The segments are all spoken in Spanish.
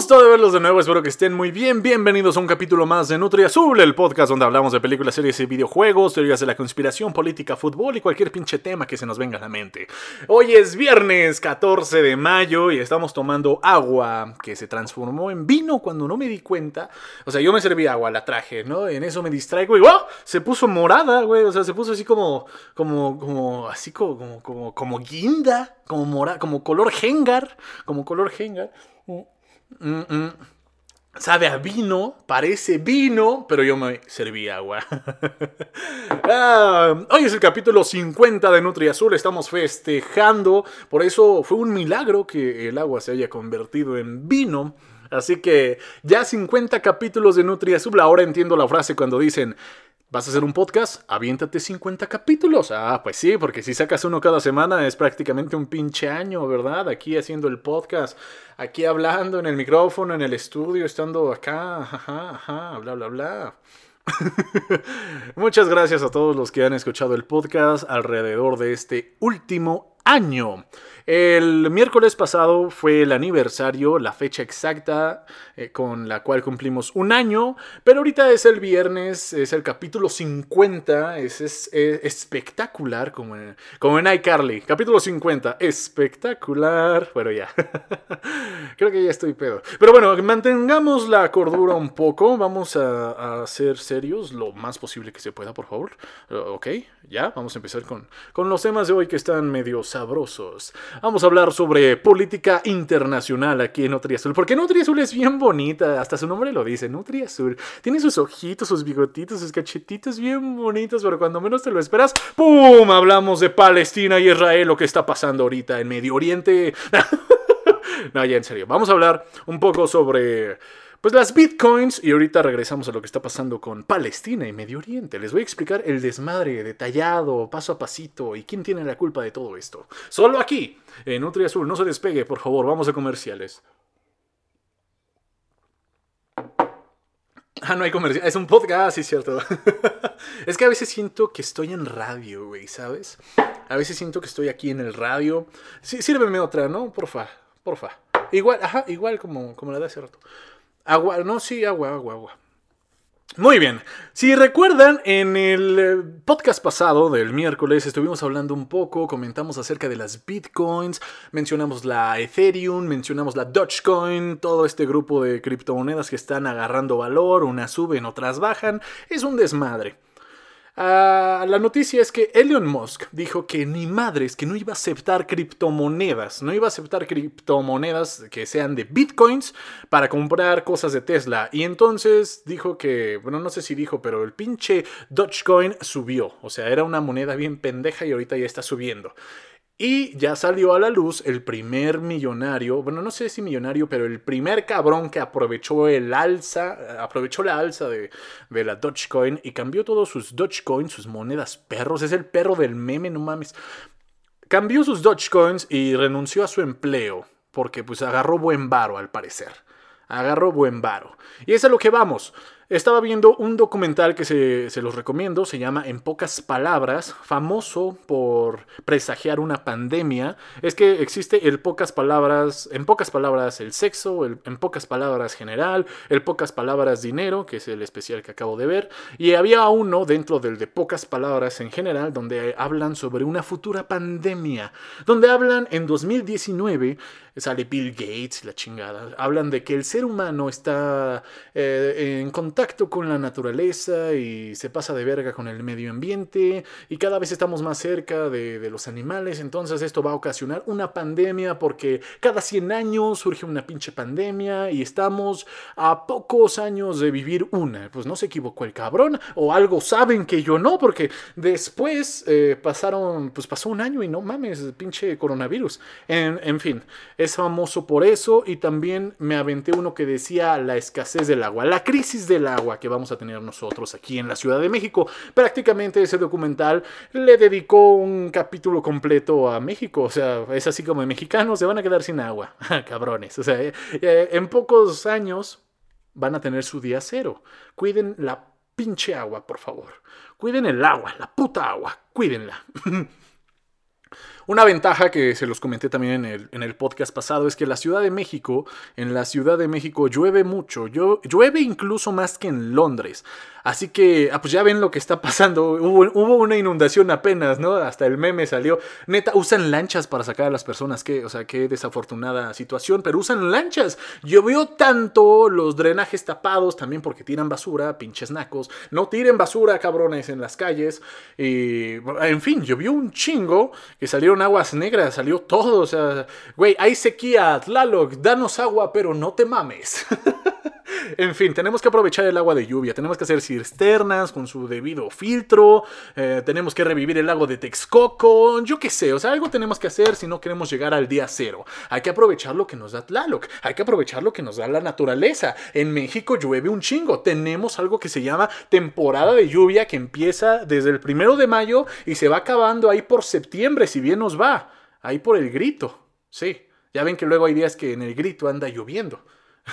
Gusto de verlos de nuevo, espero que estén muy bien. Bienvenidos a un capítulo más de Nutri Azul, el podcast donde hablamos de películas, series y videojuegos, teorías de la conspiración, política, fútbol y cualquier pinche tema que se nos venga a la mente. Hoy es viernes 14 de mayo y estamos tomando agua que se transformó en vino cuando no me di cuenta. O sea, yo me serví agua, la traje, ¿no? En eso me distraigo y ¡wow! Se puso morada, güey. O sea, se puso así como, como, como, así como, como, como, guinda, como mora, como color hengar, como color hengar. Mm, mm. Sabe a vino, parece vino, pero yo me serví agua. Ah, hoy es el capítulo 50 de Nutri Azul, estamos festejando, por eso fue un milagro que el agua se haya convertido en vino. Así que ya 50 capítulos de Nutri Azul, ahora entiendo la frase cuando dicen, ¿Vas a hacer un podcast? Aviéntate 50 capítulos. Ah, pues sí, porque si sacas uno cada semana es prácticamente un pinche año, ¿verdad? Aquí haciendo el podcast, aquí hablando en el micrófono, en el estudio, estando acá, ajá, ajá, bla, bla, bla. Muchas gracias a todos los que han escuchado el podcast alrededor de este último año. El miércoles pasado fue el aniversario, la fecha exacta eh, con la cual cumplimos un año, pero ahorita es el viernes, es el capítulo 50, es, espectacular como en, como en iCarly. Capítulo 50, espectacular. Bueno, ya. Creo que ya estoy pedo. Pero bueno, mantengamos la cordura un poco, vamos a, ser serios lo más posible que se pueda, por favor. ok, ya, vamos a empezar con, con los temas de hoy que están medio sabrosos. Vamos a hablar sobre política internacional aquí en Nutri Azul. Porque Nutri Azul es bien hasta su nombre lo dice, Nutri Azul. Tiene sus ojitos, sus bigotitos, sus cachetitos bien bonitos, pero cuando menos te lo esperas, ¡pum! Hablamos de Palestina y Israel, lo que está pasando ahorita en Medio Oriente. no, ya en serio. Vamos a hablar un poco sobre pues las bitcoins, y ahorita regresamos a lo que está pasando con Palestina y Medio Oriente. Les voy a explicar el desmadre detallado, paso a pasito, y quién tiene la culpa de todo esto. Solo aquí, en Nutri Azul. No se despegue, por favor, vamos a comerciales. Ah, no hay comercial. Es un podcast, sí, cierto. es que a veces siento que estoy en radio, güey, ¿sabes? A veces siento que estoy aquí en el radio. Sí, sírveme otra, ¿no? Porfa, porfa. Igual, ajá, igual como, como la de hace rato. Agua, no, sí, agua, agua, agua. Muy bien, si recuerdan, en el eh, podcast pasado del miércoles estuvimos hablando un poco, comentamos acerca de las bitcoins, mencionamos la Ethereum, mencionamos la Dogecoin, todo este grupo de criptomonedas que están agarrando valor, unas suben, otras bajan, es un desmadre. Ah, la noticia es que Elon Musk dijo que ni madres, que no iba a aceptar criptomonedas, no iba a aceptar criptomonedas que sean de bitcoins para comprar cosas de Tesla. Y entonces dijo que, bueno, no sé si dijo, pero el pinche Dogecoin subió. O sea, era una moneda bien pendeja y ahorita ya está subiendo. Y ya salió a la luz el primer millonario, bueno, no sé si millonario, pero el primer cabrón que aprovechó el alza, aprovechó la alza de, de la Dogecoin y cambió todos sus Dogecoin, sus monedas perros. Es el perro del meme, no mames. Cambió sus Dogecoins y renunció a su empleo porque pues agarró buen varo al parecer. Agarró buen varo. Y es a lo que vamos. Estaba viendo un documental que se, los recomiendo, se llama En pocas palabras, famoso por presagiar una pandemia. Es que existe el pocas palabras, en pocas palabras el sexo, el, en pocas palabras general, el pocas palabras dinero, que es el especial que acabo de ver, y había uno dentro del de pocas palabras en general donde hablan sobre una futura pandemia, donde hablan en 2019, sale Bill Gates, la chingada, hablan de que el ser humano está eh, en contacto con la naturaleza y se pasa de verga con el medio ambiente y cada vez estamos más cerca de, los animales, entonces esto va a ocasionar una pandemia porque cada 100 años surge una pinche pandemia y estamos a pocos años de vivir una. Pues no se equivocó el cabrón o algo saben que yo no porque después eh, pasaron, pues pasó un año y no mames, pinche coronavirus. En, en fin, es famoso por eso y también me aventé uno que decía la escasez del agua, la crisis del agua que vamos a tener nosotros aquí en la Ciudad de México. Prácticamente ese documental le dedicó un capítulo completo a México. O sea, es así como mexicanos se van a quedar sin agua. Cabrones. O sea, eh, eh, en pocos años van a tener su día cero. Cuiden la pinche agua, por favor. Cuiden el agua, la puta agua. Cuídenla. Una ventaja que se los comenté también en el, en el podcast pasado es que la Ciudad de México, en la Ciudad de México llueve mucho, llueve incluso más que en Londres. Así que, ah, pues ya ven lo que está pasando. Hubo, una inundación apenas, ¿no? Hasta el meme salió. Neta, usan lanchas para sacar a las personas. Qué, o sea, qué desafortunada situación. Pero usan lanchas. Llovió tanto, los drenajes tapados, también porque tiran basura, pinches nacos. No tiren basura, cabrones, en las calles. Y, en fin, llovió un chingo. Que salieron aguas negras, salió todo. O sea, güey, hay sequía. Tlaloc, danos agua, pero no te mames. en fin, tenemos que aprovechar el agua de lluvia, tenemos que hacer cisternas con su debido filtro, eh, tenemos que revivir el lago de Texcoco, yo qué sé, o sea, algo tenemos que hacer si no queremos llegar al día cero. Hay que aprovechar lo que nos da Tlaloc, hay que aprovechar lo que nos da la naturaleza. En México llueve un chingo, tenemos algo que se llama temporada de lluvia que empieza desde el primero de mayo y se va acabando ahí por septiembre, si bien nos va, ahí por el grito, sí. Ya ven que luego hay días que en el grito anda lloviendo.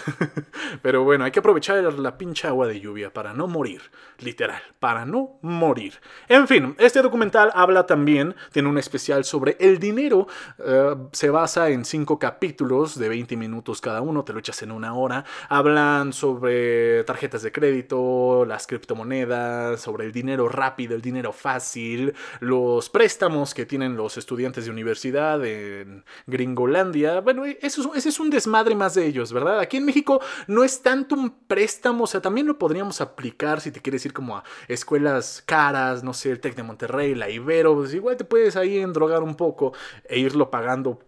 Pero bueno, hay que aprovechar la pincha agua de lluvia para no morir, literal, para no morir. En fin, este documental habla también, tiene un especial sobre el dinero, eh, se basa en cinco capítulos de 20 minutos cada uno, te lo echas en una hora, hablan sobre tarjetas de crédito, las criptomonedas, sobre el dinero rápido, el dinero fácil, los préstamos que tienen los estudiantes de universidad en Gringolandia, bueno, eso, ese es un desmadre más de ellos, ¿verdad? Aquí en México no es tanto un préstamo, o sea, también lo podríamos aplicar si te quieres ir como a escuelas caras, no sé, el TEC de Monterrey, la Ibero, pues igual te puedes ahí endrogar un poco e irlo pagando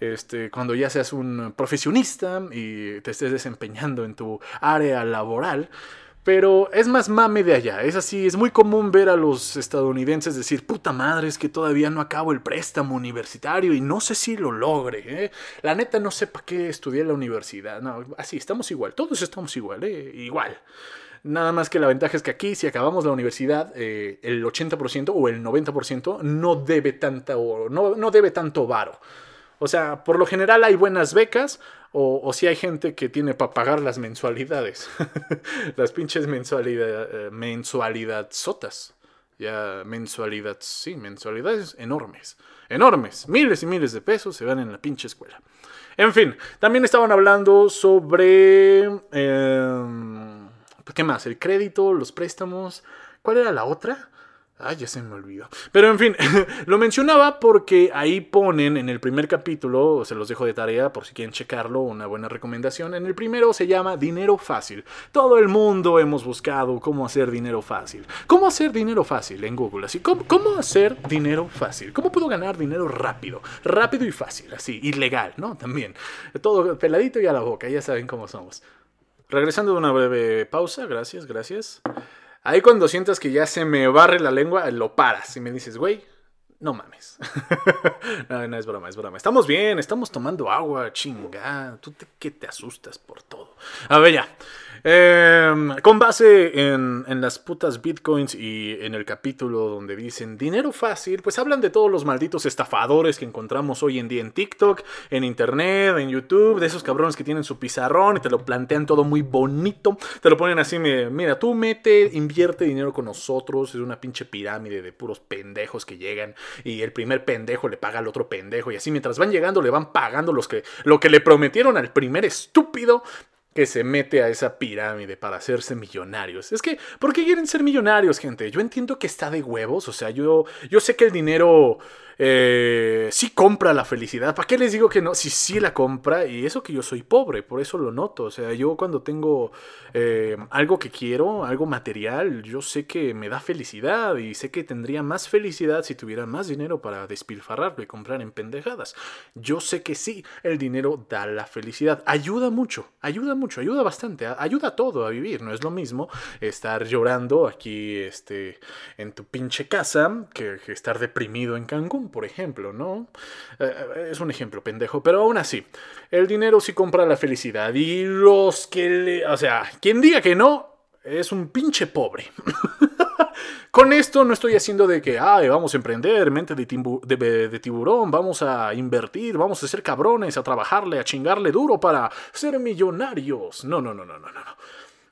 este, cuando ya seas un profesionista y te estés desempeñando en tu área laboral. Pero es más mame de allá. Es así, es muy común ver a los estadounidenses decir, puta madre, es que todavía no acabo el préstamo universitario y no sé si lo logre. ¿eh? La neta no sé para qué estudié en la universidad. No, así, estamos igual. Todos estamos igual, ¿eh? igual. Nada más que la ventaja es que aquí, si acabamos la universidad, eh, el 80% o el 90% no debe, tanta, no, no debe tanto varo. O sea, por lo general hay buenas becas o, si hay gente que tiene para pagar las mensualidades. las pinches mensualidad, eh, sotas. Ya mensualidad, sí, mensualidades enormes. Enormes. Miles y miles de pesos se van en la pinche escuela. En fin, también estaban hablando sobre... Em, ¿Qué más? El crédito, los préstamos. ¿Cuál era la otra? Ay, ya se me olvidó. Pero en fin, lo mencionaba porque ahí ponen en el primer capítulo, se los dejo de tarea por si quieren checarlo, una buena recomendación. En el primero se llama Dinero Fácil. Todo el mundo hemos buscado cómo hacer dinero fácil. ¿Cómo hacer dinero fácil en Google? Así, ¿cómo, cómo hacer dinero fácil? ¿Cómo puedo ganar dinero rápido? Rápido y fácil, así, ilegal, ¿no? También. Todo peladito y a la boca, ya saben cómo somos. Regresando de una breve pausa, gracias, gracias. Ahí cuando sientas que ya se me barre la lengua, lo paras y me dices, güey, no mames. no, no es broma, es broma. Estamos bien, estamos tomando agua, chinga. Tú te, que te asustas por todo. A ver, ya. Em, con base en, las putas bitcoins y en el capítulo donde dicen dinero fácil, pues hablan de todos los malditos estafadores que encontramos hoy en día en TikTok, en Internet, en YouTube, de esos cabrones que tienen su pizarrón y te lo plantean todo muy bonito. Te lo ponen así, mira, tú mete, invierte dinero con nosotros, es una pinche pirámide de puros pendejos que llegan y el primer pendejo le paga al otro pendejo y así mientras van llegando le van pagando los que, lo que le prometieron al primer estúpido que se mete a esa pirámide para hacerse millonarios. Es que, ¿por qué quieren ser millonarios, gente? Yo entiendo que está de huevos, o sea, yo, yo sé que el dinero eh, sí compra la felicidad. ¿Para qué les digo que no? Si sí, la compra, y eso que yo soy pobre, por eso lo noto. O sea, yo cuando tengo eh, algo que quiero, algo material, yo sé que me da felicidad y sé que tendría más felicidad si tuviera más dinero para despilfarrarlo y comprar en pendejadas. Yo sé que sí, el dinero da la felicidad. Ayuda mucho, ayuda mucho, ayuda bastante, ayuda a todo a vivir. No es lo mismo estar llorando aquí este, en tu pinche casa que estar deprimido en Cancún por ejemplo, ¿no? Eh, eh, es un ejemplo pendejo, pero aún así, el dinero sí compra la felicidad y los que le... O sea, quien diga que no, es un pinche pobre. Con esto no estoy haciendo de que, ay, vamos a emprender, mente de, de, tiburón, vamos a invertir, vamos a ser cabrones, a trabajarle, a chingarle duro para ser millonarios. No, no, no, no, no, no.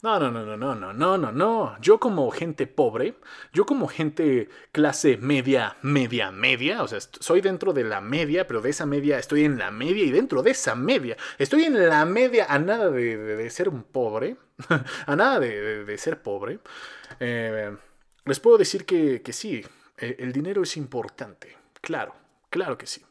No, no, no, no, no, no, no, no, no. Yo como gente pobre, yo como gente clase media, media, media, o sea, soy dentro de la media, pero de esa media estoy en la media y dentro de esa media estoy en la media a nada de, ser un pobre, a nada de, ser pobre. Eh, les puedo decir que, que sí, el dinero es importante, claro, claro que sí.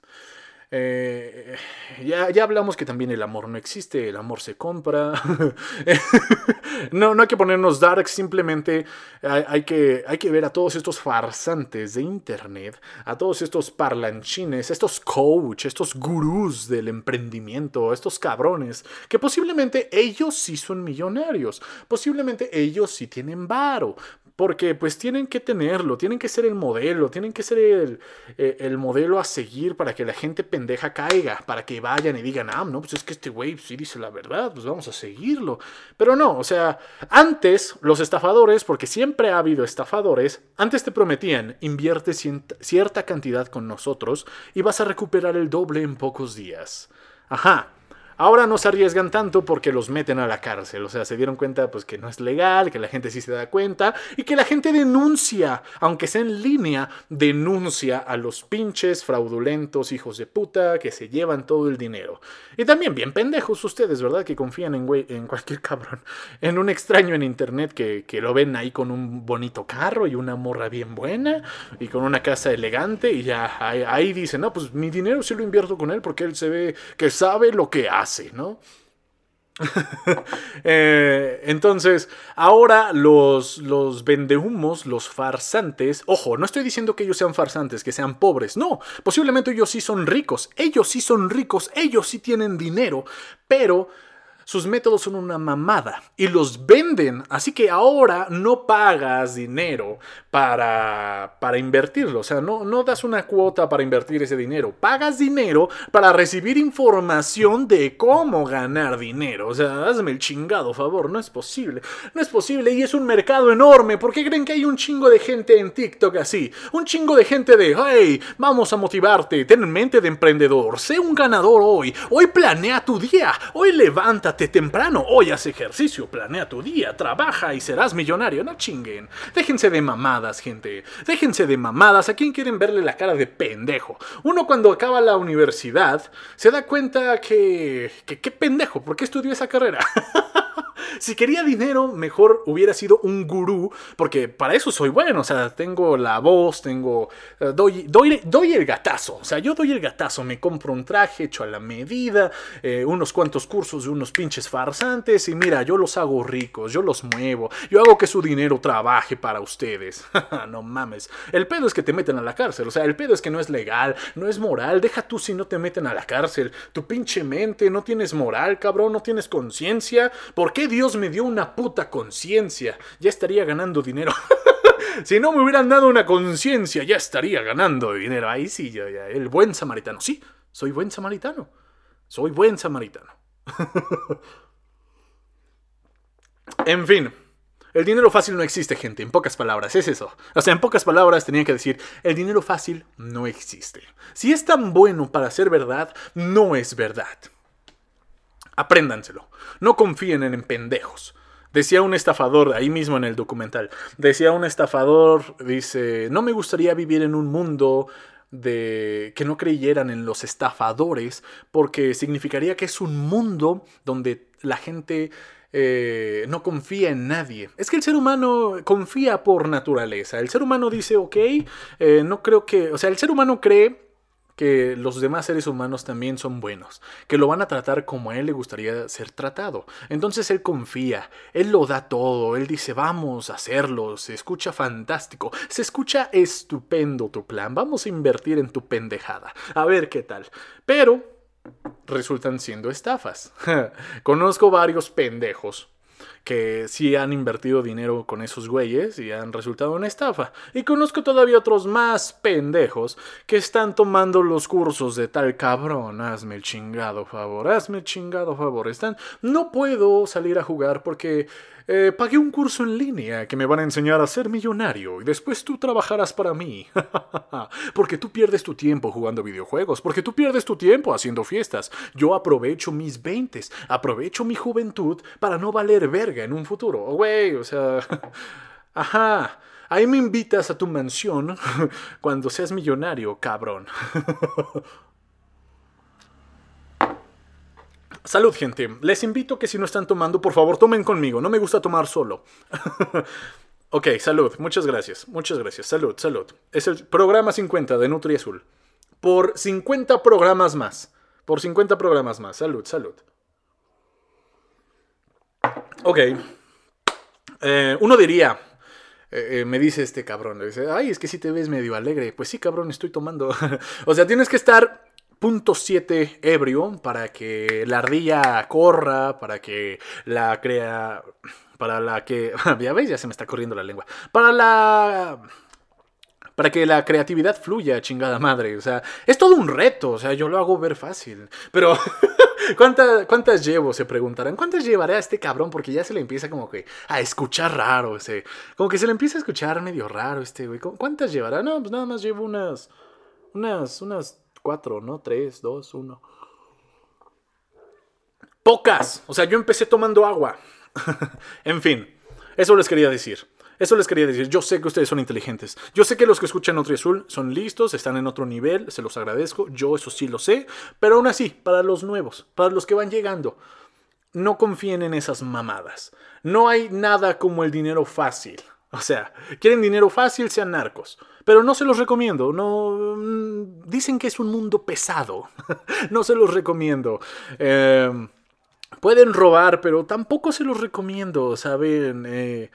Eh, ya, ya, hablamos que también el amor no existe, el amor se compra. no, no hay que ponernos dark, simplemente hay, que, hay que ver a todos estos farsantes de internet, a todos estos parlanchines, estos coach, estos gurús del emprendimiento, estos cabrones, que posiblemente ellos sí son millonarios, posiblemente ellos sí tienen varo, porque pues tienen que tenerlo, tienen que ser el modelo, tienen que ser el, eh, el, modelo a seguir para que la gente pendeja caiga, para que vayan y digan, ah, no, pues es que este güey sí dice la verdad, pues vamos a seguirlo. Pero no, o sea, antes los estafadores, porque siempre ha habido estafadores, antes te prometían, invierte cierta cantidad con nosotros y vas a recuperar el doble en pocos días. Ajá. Ahora no se arriesgan tanto porque los meten a la cárcel. O sea, se dieron cuenta pues que no es legal, que la gente sí se da cuenta y que la gente denuncia, aunque sea en línea, denuncia a los pinches fraudulentos hijos de puta que se llevan todo el dinero. Y también bien pendejos ustedes, ¿verdad? Que confían en, en cualquier cabrón, en un extraño en internet que, que lo ven ahí con un bonito carro y una morra bien buena y con una casa elegante y ya ahí, ahí dicen, no, pues mi dinero sí lo invierto con él porque él se ve que sabe lo que hace. ¿No? Eh, entonces, ahora los, los vendehumos, los farsantes, ojo, no estoy diciendo que ellos sean farsantes, que sean pobres, no, posiblemente ellos sí son ricos, ellos sí son ricos, ellos sí tienen dinero, pero sus métodos son una mamada y los venden. Así que ahora no pagas dinero para, para invertirlo. O sea, no, no das una cuota para invertir ese dinero. Pagas dinero para recibir información de cómo ganar dinero. O sea, hazme el chingado favor. No es posible. No es posible y es un mercado enorme. ¿Por qué creen que hay un chingo de gente en TikTok así? Un chingo de gente de, hey, vamos a motivarte. Ten en mente de emprendedor. Sé un ganador hoy. Hoy planea tu día. Hoy levanta temprano, hoy haz ejercicio, planea tu día, trabaja y serás millonario. No chinguen. Déjense de mamadas, gente. Déjense de mamadas. ¿A quién quieren verle la cara de pendejo? Uno cuando acaba la universidad se da cuenta que... que qué pendejo, ¿por qué estudió esa carrera? si quería dinero, mejor hubiera sido un gurú, porque para eso soy bueno, o sea, tengo la voz, tengo... Eh, doy, doy, doy el gatazo, o sea, yo doy el gatazo, me compro un traje hecho a la medida, eh, unos cuantos cursos de unos pinches farsantes, y mira, yo los hago ricos, yo los muevo, yo hago que su dinero trabaje para ustedes. no mames. El pedo es que te meten a la cárcel, o sea, el pedo es que no es legal, no es moral, deja tú si no te meten a la cárcel, tu pinche mente, no tienes moral, cabrón, no tienes conciencia, ¿por qué Dios me dio una puta conciencia, ya estaría ganando dinero. si no me hubieran dado una conciencia, ya estaría ganando dinero. Ahí sí, ya, ya, el buen samaritano. Sí, soy buen samaritano. Soy buen samaritano. en fin. El dinero fácil no existe, gente, en pocas palabras, es eso. O sea, en pocas palabras tenía que decir, el dinero fácil no existe. Si es tan bueno para ser verdad, no es verdad. Apréndanselo. No confíen en pendejos. Decía un estafador, ahí mismo en el documental, decía un estafador, dice, no me gustaría vivir en un mundo de que no creyeran en los estafadores, porque significaría que es un mundo donde la gente eh, no confía en nadie. Es que el ser humano confía por naturaleza. El ser humano dice, ok, eh, no creo que, o sea, el ser humano cree que los demás seres humanos también son buenos, que lo van a tratar como a él le gustaría ser tratado. Entonces él confía, él lo da todo, él dice vamos a hacerlo, se escucha fantástico, se escucha estupendo tu plan, vamos a invertir en tu pendejada, a ver qué tal. Pero resultan siendo estafas. Conozco varios pendejos que sí han invertido dinero con esos güeyes y han resultado en estafa. Y conozco todavía otros más pendejos que están tomando los cursos de tal cabrón. Hazme el chingado favor, hazme el chingado favor. Están, no puedo salir a jugar porque eh, pagué un curso en línea que me van a enseñar a ser millonario y después tú trabajarás para mí. porque tú pierdes tu tiempo jugando videojuegos, porque tú pierdes tu tiempo haciendo fiestas. Yo aprovecho mis veintes, aprovecho mi juventud para no valer verga en un futuro. Güey, o sea, ajá. Ahí me invitas a tu mansión cuando seas millonario, cabrón. Salud, gente. Les invito que si no están tomando, por favor, tomen conmigo. No me gusta tomar solo. ok, salud. Muchas gracias. Muchas gracias. Salud, salud. Es el programa 50 de Nutri Azul. Por 50 programas más. Por 50 programas más. Salud, salud. Ok. Eh, uno diría, eh, eh, me dice este cabrón, dice, ay, es que si te ves medio alegre. Pues sí, cabrón, estoy tomando. o sea, tienes que estar .7 ebrio para que la ardilla corra, para que la crea, para la que, ya veis, ya se me está corriendo la lengua, para la para que la creatividad fluya, chingada madre. O sea, es todo un reto. O sea, yo lo hago ver fácil. Pero, ¿cuántas, ¿cuántas llevo? Se preguntarán. ¿Cuántas llevaré a este cabrón? Porque ya se le empieza como que a escuchar raro. Ese, como que se le empieza a escuchar medio raro este güey. ¿Cuántas llevará? No, pues nada más llevo unas. Unas. Unas cuatro, ¿no? Tres, dos, uno. Pocas. O sea, yo empecé tomando agua. en fin, eso les quería decir. Eso les quería decir. Yo sé que ustedes son inteligentes. Yo sé que los que escuchan Nutri Azul son listos, están en otro nivel, se los agradezco. Yo eso sí lo sé. Pero aún así, para los nuevos, para los que van llegando, no confíen en esas mamadas. No hay nada como el dinero fácil. O sea, quieren dinero fácil, sean narcos. Pero no se los recomiendo. No mm, dicen que es un mundo pesado. no se los recomiendo. Em, pueden robar, pero tampoco se los recomiendo, ¿saben? Eh,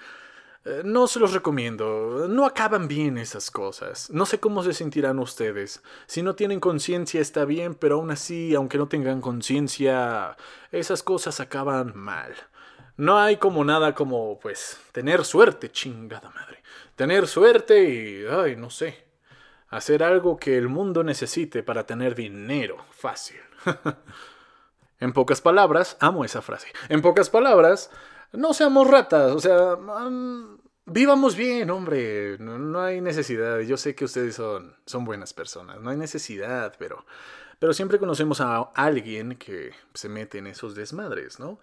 eh, no se los recomiendo. No acaban bien esas cosas. No sé cómo se sentirán ustedes. Si no tienen conciencia está bien, pero aún así, aunque no tengan conciencia, esas cosas acaban mal. No hay como nada como, pues, tener suerte, chingada madre. Tener suerte y, ay, no sé, hacer algo que el mundo necesite para tener dinero fácil. en pocas palabras, amo esa frase. En pocas palabras, no seamos ratas, o sea, vivamos bien, hombre. No, no, hay necesidad. Yo sé que ustedes son, son buenas personas, no hay necesidad, pero pero siempre conocemos a alguien que se mete en esos desmadres, ¿no?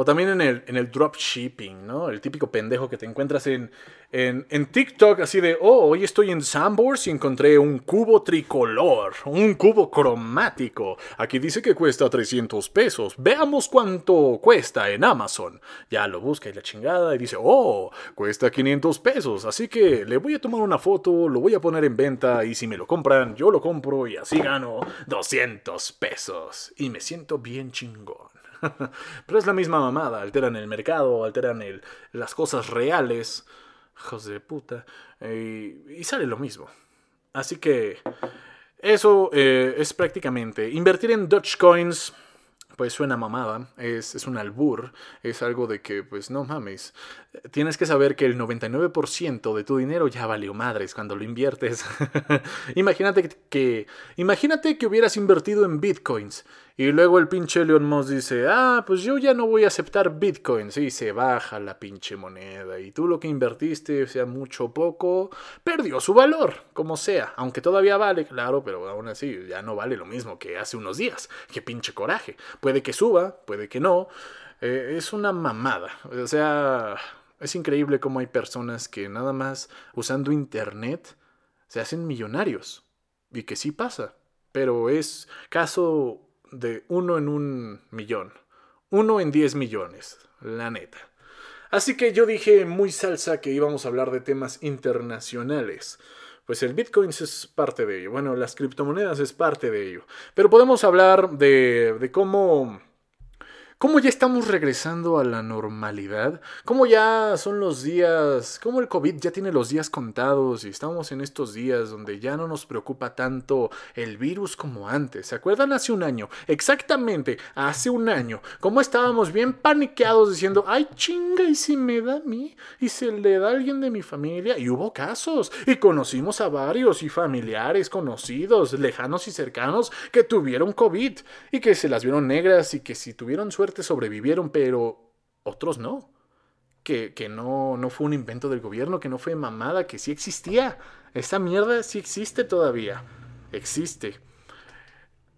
O también en el, en el dropshipping, ¿no? El típico pendejo que te encuentras en, en, en TikTok así de, oh, hoy estoy en Sambors y encontré un cubo tricolor, un cubo cromático. Aquí dice que cuesta 300 pesos. Veamos cuánto cuesta en Amazon. Ya lo busca y la chingada y dice, oh, cuesta 500 pesos. Así que le voy a tomar una foto, lo voy a poner en venta y si me lo compran, yo lo compro y así gano 200 pesos. Y me siento bien chingón. Pero es la misma mamada. Alteran el mercado, alteran el, las cosas reales. Hijos de puta. y sale lo mismo. Así que eso eh, es prácticamente invertir en Dogecoins pues suena mamada, es, es, un albur, es algo de que, pues no mames, tienes que saber que el 99% de tu dinero ya valió madres cuando lo inviertes. imagínate que, imagínate que hubieras invertido en bitcoins y luego el pinche Elon Musk dice, ah, pues yo ya no voy a aceptar Bitcoin. Sí, se baja la pinche moneda. Y tú lo que invertiste, sea mucho o poco, perdió su valor, como sea. Aunque todavía vale, claro, pero aún así ya no vale lo mismo que hace unos días. Qué pinche coraje. Puede que suba, puede que no. Eh, es una mamada. O sea, es increíble cómo hay personas que nada más usando Internet se hacen millonarios. Y que sí pasa. Pero es caso de uno en un millón. Uno en diez millones, la neta. Así que yo dije muy salsa que íbamos a hablar de temas internacionales. Pues el Bitcoin es parte de ello. Bueno, las criptomonedas es parte de ello. Pero podemos hablar de, de cómo cómo ya estamos regresando a la normalidad, cómo ya son los días, cómo el COVID ya tiene los días contados y estamos en estos días donde ya no nos preocupa tanto el virus como antes. ¿Se acuerdan hace un año? Exactamente, hace un año, cómo estábamos bien paniqueados diciendo, ay chinga, ¿y si me da a mí? ¿Y se le da a alguien de mi familia? Y hubo casos, y conocimos a varios y familiares conocidos, lejanos y cercanos, que tuvieron COVID y que se las vieron negras y que si tuvieron suerte sobrevivieron, pero otros no. Que, que, no, no fue un invento del gobierno, que no fue mamada, que sí existía. Esa mierda sí existe todavía. Existe.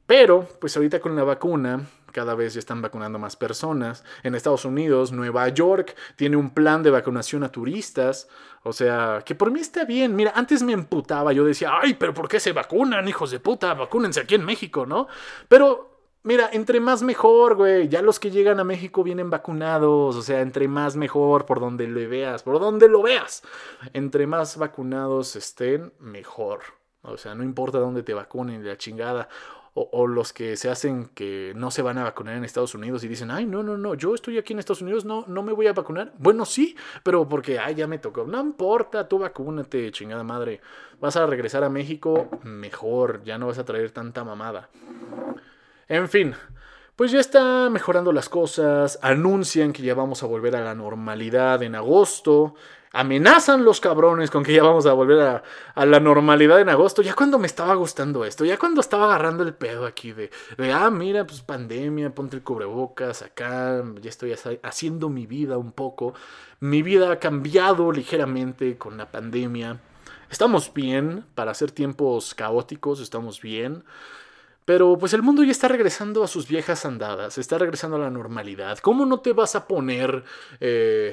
Pero, pues ahorita con la vacuna, cada vez ya están vacunando más personas. En Estados Unidos, Nueva York tiene un plan de vacunación a turistas. O sea, que por mí está bien. Mira, antes me emputaba, yo decía, ay, pero ¿por qué se vacunan, hijos de puta? Vacúnense aquí en México, ¿no? Pero Mira, entre más mejor, güey. Ya los que llegan a México vienen vacunados. O sea, entre más mejor, por donde lo veas, por donde lo veas. Entre más vacunados estén, mejor. O sea, no importa dónde te vacunen, la chingada. O, los que se hacen que no se van a vacunar en Estados Unidos y dicen, ay, no, no, no, yo estoy aquí en Estados Unidos, no, no me voy a vacunar. Bueno, sí, pero porque, ay, ya me tocó. No importa, tú vacúnate, chingada madre. Vas a regresar a México, mejor, ya no vas a traer tanta mamada. En fin, pues ya está mejorando las cosas, anuncian que ya vamos a volver a la normalidad en agosto, amenazan los cabrones con que ya vamos a volver a, la normalidad en agosto, ya cuando me estaba gustando esto, ya cuando estaba agarrando el pedo aquí de, de, ah, mira, pues pandemia, ponte el cubrebocas acá, ya estoy haciendo mi vida un poco, mi vida ha cambiado ligeramente con la pandemia, estamos bien, para hacer tiempos caóticos, estamos bien. Pero pues el mundo ya está regresando a sus viejas andadas, está regresando a la normalidad. ¿Cómo no te vas a poner eh,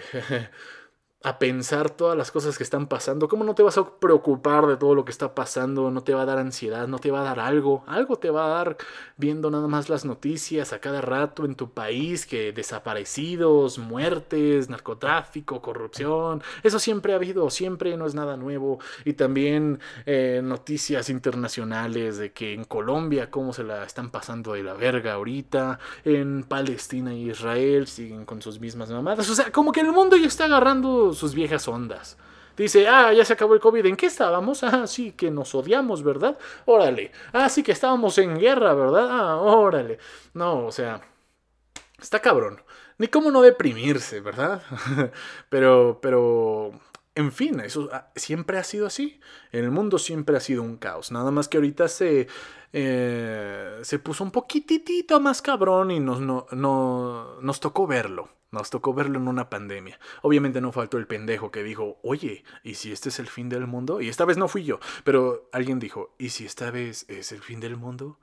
a pensar todas las cosas que están pasando. ¿Cómo no te vas a preocupar de todo lo que está pasando? No te va a dar ansiedad, no te va a dar algo. Algo te va a dar viendo nada más las noticias a cada rato en tu país, que desaparecidos, muertes, narcotráfico, corrupción. Eso siempre ha habido, siempre no es nada nuevo. Y también eh, noticias internacionales de que en Colombia cómo se la están pasando de la verga ahorita. En Palestina y Israel siguen con sus mismas mamadas. O sea, como que el mundo ya está agarrando sus viejas ondas. Dice, ah, ya se acabó el COVID. ¿En qué estábamos? Ah, sí, que nos odiamos, ¿verdad? Órale. Ah, sí, que estábamos en guerra, ¿verdad? Ah, órale. No, o sea, está cabrón. Ni cómo no deprimirse, ¿verdad? pero, pero, en fin, eso ah, siempre ha sido así. En el mundo siempre ha sido un caos. Nada más que ahorita se, eh, se puso un poquitito más cabrón y nos, no, no, nos tocó verlo. Nos tocó verlo en una pandemia. Obviamente no faltó el pendejo que dijo, oye, ¿y si este es el fin del mundo? Y esta vez no fui yo, pero alguien dijo, ¿y si esta vez es el fin del mundo?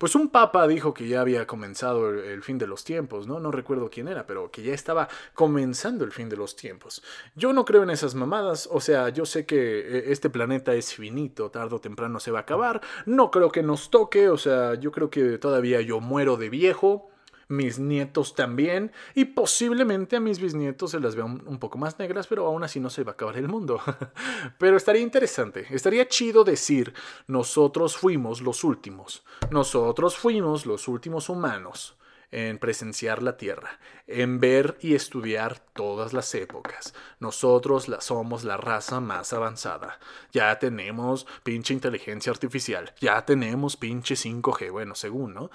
Pues un papa dijo que ya había comenzado el, fin de los tiempos, ¿no? No recuerdo quién era, pero que ya estaba comenzando el fin de los tiempos. Yo no creo en esas mamadas, o sea, yo sé que eh, este planeta es finito, tarde o temprano se va a acabar, no creo que nos toque, o sea, yo creo que todavía yo muero de viejo, mis nietos también, y posiblemente a mis bisnietos se las vea un, poco más negras, pero aún así no se va a acabar el mundo. pero estaría interesante, estaría chido decir, nosotros fuimos los últimos, nosotros fuimos los últimos humanos en presenciar la Tierra, en ver y estudiar todas las épocas. Nosotros la, somos la raza más avanzada. Ya tenemos pinche inteligencia artificial, ya tenemos pinche 5G, bueno, según, ¿no?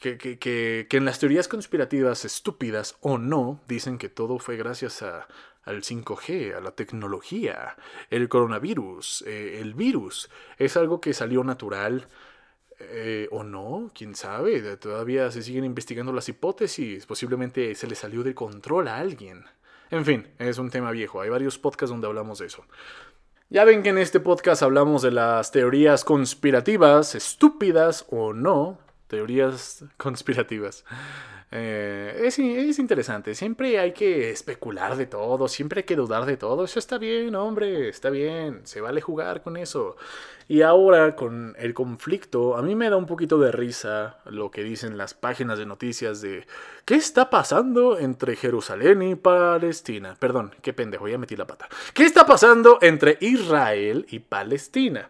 Que, que, que, en las teorías conspirativas estúpidas o no, dicen que todo fue gracias a, al 5G, a la tecnología, el coronavirus, eh, el virus. Es algo que salió natural. Eh, o no, quién sabe, todavía se siguen investigando las hipótesis, posiblemente se le salió de control a alguien. En fin, es un tema viejo, hay varios podcasts donde hablamos de eso. Ya ven que en este podcast hablamos de las teorías conspirativas, estúpidas o no, teorías conspirativas. Eh, es, es, interesante, siempre hay que especular de todo, siempre hay que dudar de todo, eso está bien, hombre, está bien, se vale jugar con eso. Y ahora con el conflicto, a mí me da un poquito de risa lo que dicen las páginas de noticias de ¿qué está pasando entre Jerusalén y Palestina? Perdón, qué pendejo, ya metí la pata. ¿Qué está pasando entre Israel y Palestina?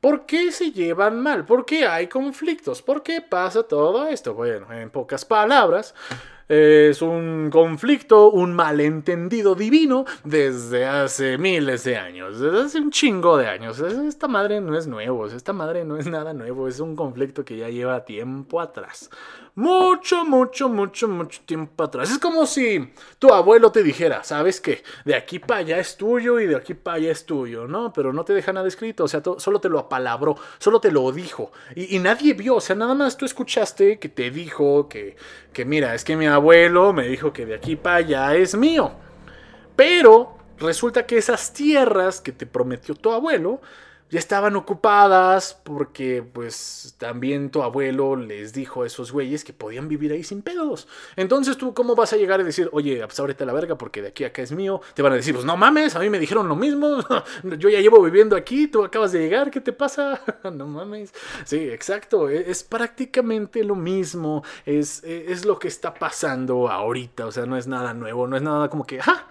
¿Por qué se llevan mal? ¿Por qué hay conflictos? ¿Por qué pasa todo esto? Bueno, en pocas palabras, es un conflicto, un malentendido divino desde hace miles de años, desde hace un chingo de años. Esta madre no es nuevo, esta madre no es nada nuevo, es un conflicto que ya lleva tiempo atrás. Mucho, mucho, mucho, mucho tiempo atrás. Es como si tu abuelo te dijera, ¿sabes qué? De aquí para allá es tuyo y de aquí para allá es tuyo, ¿no? Pero no te deja nada escrito, o sea, solo te lo apalabró, solo te lo dijo. Y, y, nadie vio, o sea, nada más tú escuchaste que te dijo que, que, mira, es que mi abuelo me dijo que de aquí para allá es mío. Pero resulta que esas tierras que te prometió tu abuelo, ya estaban ocupadas porque pues también tu abuelo les dijo a esos güeyes que podían vivir ahí sin pedos. Entonces tú cómo vas a llegar y decir, oye, pues ábrete la verga porque de aquí a acá es mío. Te van a decir, pues no mames, a mí me dijeron lo mismo. Yo ya llevo viviendo aquí, tú acabas de llegar, ¿qué te pasa? no mames. Sí, exacto, e-, es prácticamente lo mismo, es, e-, es lo que está pasando ahorita, o sea, no es nada nuevo, no es nada como que, ah,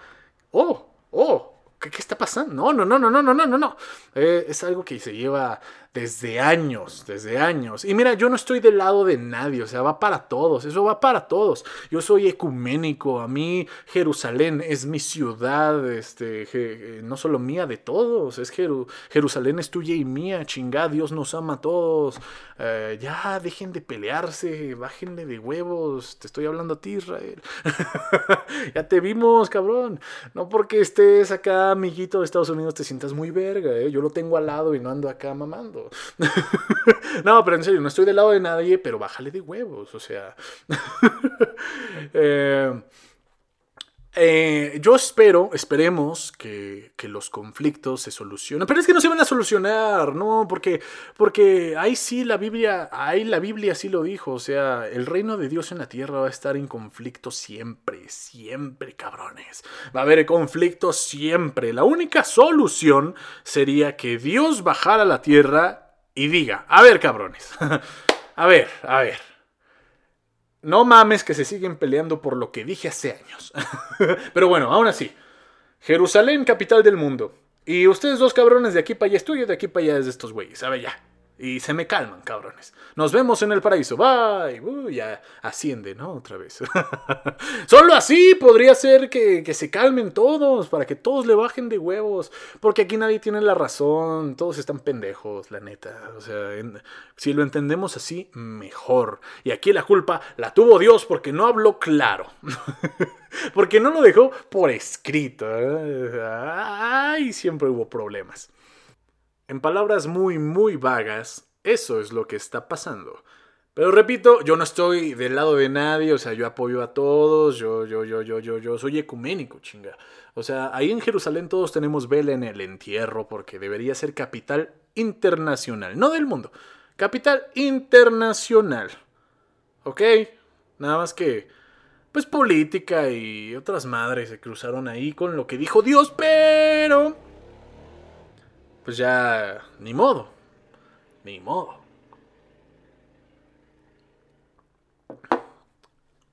oh, oh, ¿Qué, ¿Qué, está pasando? No, no, no, no, no, no, no, no. Eh, es algo que se lleva desde años, desde años. Y mira, yo no estoy del lado de nadie, o sea, va para todos, eso va para todos. Yo soy ecuménico, a mí Jerusalén es mi ciudad, este, je, no solo mía, de todos, es Jeru, Jerusalén es tuya y mía, chingada, Dios nos ama a todos. Eh, ya, dejen de pelearse, bájenle de huevos, te estoy hablando a ti, Israel. ya te vimos, cabrón. No porque estés acá, amiguito de Estados Unidos, te sientas muy verga, ¿eh? yo lo tengo al lado y no ando acá mamando. no, pero en serio, no estoy del lado de nadie, pero bájale de huevos, o sea. eh, eh, yo espero, esperemos que, los conflictos se solucionen. Pero es que no se van a solucionar, ¿no? Porque, porque ahí sí la Biblia, ahí la Biblia sí lo dijo. O sea, el reino de Dios en la tierra va a estar en conflicto siempre, siempre, cabrones. Va a haber conflicto siempre. La única solución sería que Dios bajara a la tierra y diga, a ver, cabrones. a ver, a ver. No mames que se siguen peleando por lo que dije hace años. Pero bueno, aún así. Jerusalén, capital del mundo. Y ustedes dos cabrones de aquí para allá es tuyo, de aquí para allá es de estos güeyes. A ver, ya. Y se me calman, cabrones. Nos vemos en el paraíso. Bye. Uh, ya asciende, ¿no? Otra vez. Solo así podría ser que, que, se calmen todos, para que todos le bajen de huevos. Porque aquí nadie tiene la razón. Todos están pendejos, la neta. O sea, si lo entendemos así, mejor. Y aquí la culpa la tuvo Dios porque no habló claro. porque no lo dejó por escrito. Ay, siempre hubo problemas. En palabras muy, muy vagas, eso es lo que está pasando. Pero repito, yo no estoy del lado de nadie, o sea, yo apoyo a todos, yo, yo, yo, yo, yo, yo soy ecuménico, chinga. O sea, ahí en Jerusalén todos tenemos vela en el entierro porque debería ser capital internacional, no del mundo, capital internacional. ¿Ok? Nada más que, pues política y otras madres se cruzaron ahí con lo que dijo Dios, pero pues ya ni modo, ni modo.